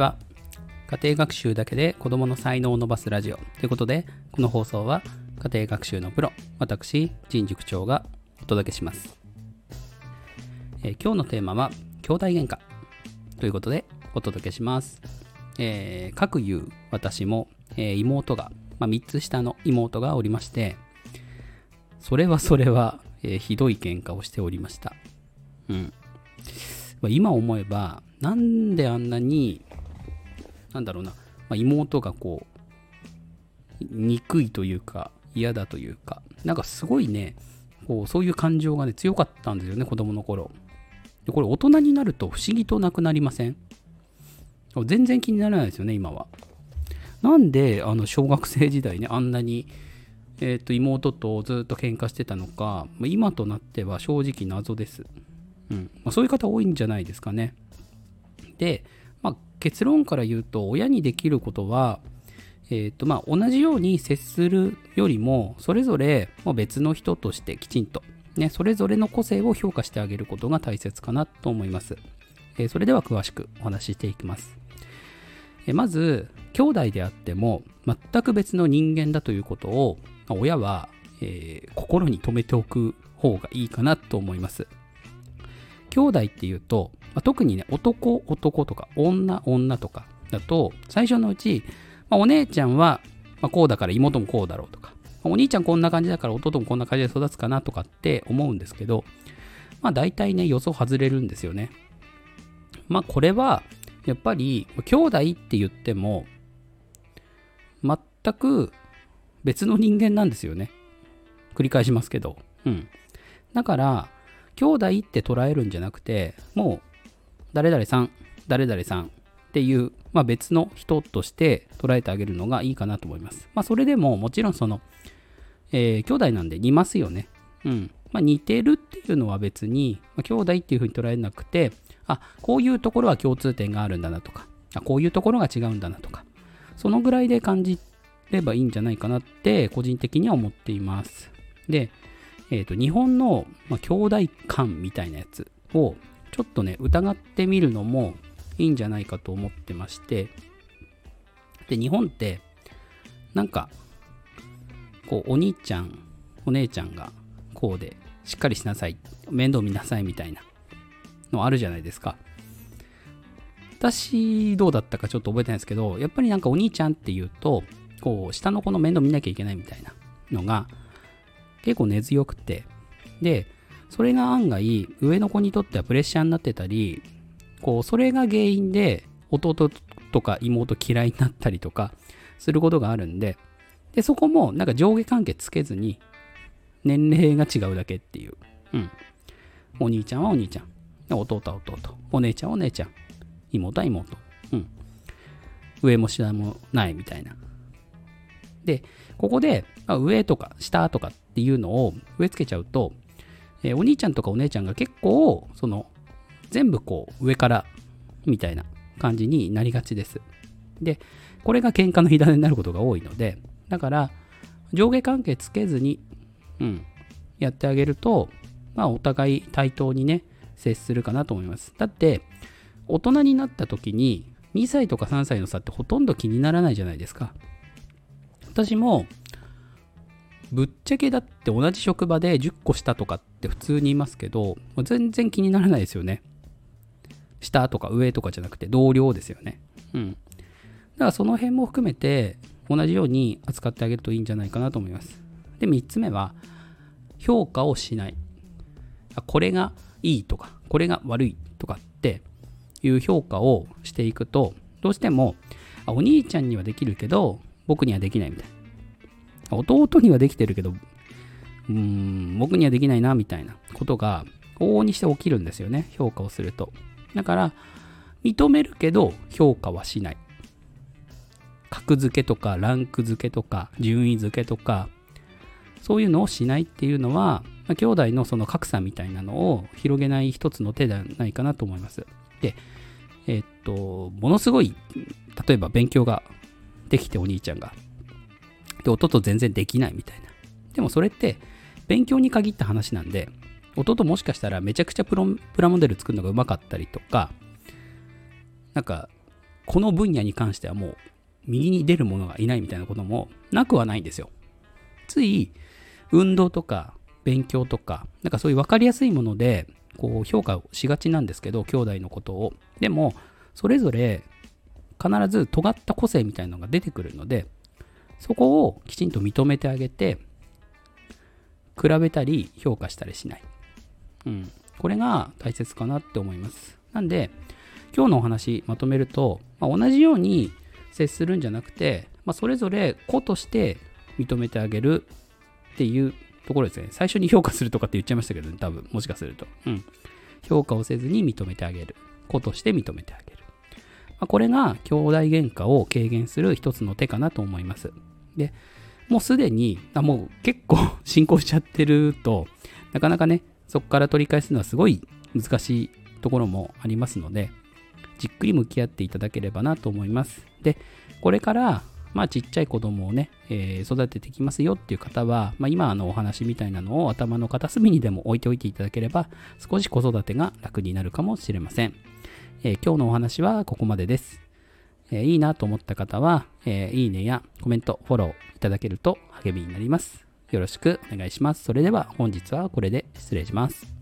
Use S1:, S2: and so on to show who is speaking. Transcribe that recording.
S1: は。家庭学習だけで子供の才能を伸ばすラジオということで、この放送は家庭学習のプロ、私、陳塾長がお届けします。えー今日のテーマは、兄弟喧嘩ということでお届けします。えー、各言う私も、えー妹が、まあ、3つ下の妹がおりまして、それはそれは、えひどい喧嘩をしておりました。うん。今思えば、なんであんなに、なんだろうな、まあ、妹がこう、憎いというか、嫌だというか、なんかすごいね、こうそういう感情がね、強かったんですよね、子供の頃。でこれ、大人になると不思議となくなりません？全然気にならないですよね、今は。なんで、あの、小学生時代ね、あんなに、えっ、と、妹とずっと喧嘩してたのか、今となっては正直謎です。うん。まあ、そういう方多いんじゃないですかね。で、結論から言うと、親にできることは、えっ、と、まあ、同じように接するよりも、それぞれ別の人としてきちんと、ね、それぞれの個性を評価してあげることが大切かなと思います。えーそれでは詳しくお話ししていきます。えーまず、兄弟であっても、全く別の人間だということを、親は、えー心に留めておく方がいいかなと思います。兄弟っていうと、まあ特にね、男、男とか、女、女とかだと、最初のうち、まあお姉ちゃんは、まあこうだから妹もこうだろうとか、まあお兄ちゃんこんな感じだから弟もこんな感じで育つかなとかって思うんですけど、まあ大体ね、予想外れるんですよね。まあこれは、やっぱり、兄弟って言っても、全く別の人間なんですよね。繰り返しますけど。うん。だから、兄弟って捉えるんじゃなくて、もう、誰々さん、誰々さんっていう、まあ、別の人として捉えてあげるのがいいかなと思います。まあ、それでも、もちろんその、えー兄弟なんで似ますよね。うん。まあ、似てるっていうのは別に、まあ、兄弟っていうふうに捉えなくて、あ、こういうところは共通点があるんだなとか、あこういうところが違うんだなとか、そのぐらいで感じればいいんじゃないかなって、個人的には思っています。で、えっ、と、日本の、まあ、兄弟観みたいなやつを、ちょっとね、疑ってみるのもいいんじゃないかと思ってまして、で、日本って、なんか、こう、お兄ちゃん、お姉ちゃんが、こうで、しっかりしなさい、面倒見なさいみたいなのあるじゃないですか。私、どうだったかちょっと覚えてないですけど、やっぱりなんかお兄ちゃんっていうと、こう、下の子の面倒見なきゃいけないみたいなのが、結構根強くて、で、それが案外、上の子にとってはプレッシャーになってたり、こう、それが原因で、弟とか妹嫌いになったりとか、することがあるんで、で、そこも、なんか上下関係つけずに、年齢が違うだけっていう。うん。お兄ちゃんはお兄ちゃん。弟は弟。お姉ちゃんはお姉ちゃん。妹は妹。うん。上も下もないみたいな。で、ここで、上とか下とかっていうのを植え付けちゃうと、えーお兄ちゃんとかお姉ちゃんが結構、その、全部こう、上から、みたいな感じになりがちです。で、これが喧嘩の火種になることが多いので、だから、上下関係つけずに、うん、やってあげると、まあ、お互い対等にね、接するかなと思います。だって、大人になった時に、2歳とか3歳の差ってほとんど気にならないじゃないですか。私も、ぶっちゃけだって同じ職場で10個下とかって普通にいますけど、全然気にならないですよね。下とか上とかじゃなくて同僚ですよね。うん。だからその辺も含めて同じように扱ってあげるといいんじゃないかなと思います。で、3つ目は、評価をしない。これがいいとか、これが悪いとかっていう評価をしていくと、どうしても、お兄ちゃんにはできるけど、僕にはできないみたいな。弟にはできてるけど、うーん、僕にはできないな、みたいなことが往々にして起きるんですよね。評価をすると。だから、認めるけど、評価はしない。格付けとか、ランク付けとか、順位付けとか、そういうのをしないっていうのは、ま兄弟のその格差みたいなのを広げない一つの手ではないかなと思います。で、えっと、ものすごい、例えば勉強ができてお兄ちゃんが、で、弟全然できないみたいな。でもそれって、勉強に限った話なんで、弟もしかしたらめちゃくちゃプロプラモデル作るのがうまかったりとか、なんか、この分野に関してはもう右に出る者がいないみたいなこともなくはないんですよ。つい運動とか勉強とか、なんかそういう分かりやすいもので、こう評価をしがちなんですけど、兄弟のことを。でも、それぞれ必ず尖った個性みたいなのが出てくるので、そこをきちんと認めてあげて、比べたり評価したりしない。うん。これが大切かなって思います。なんで、今日のお話まとめると、まあ、同じように接するんじゃなくて、まあ、それぞれ個として認めてあげるっていうところですね。最初に評価するとかって言っちゃいましたけどね、多分、もしかすると。うん。評価をせずに認めてあげる。子として認めてあげる。まあ、これが兄弟喧嘩を軽減する一つの手かなと思います。で、もうすでに、あもう結構 進行しちゃってると、なかなかね、そこから取り返すのはすごい難しいところもありますので、じっくり向き合っていただければなと思います。で、これからまあちっちゃい子供をね、えー、育ててきますよっていう方は、まあ今のお話みたいなのを頭の片隅にでも置いておいていただければ、少し子育てが楽になるかもしれません。えー、今日のお話はここまでです。えー、いいなと思った方は、えいいねやコメント、フォローいただけると励みになります。よろしくお願いします。それでは本日はこれで失礼します。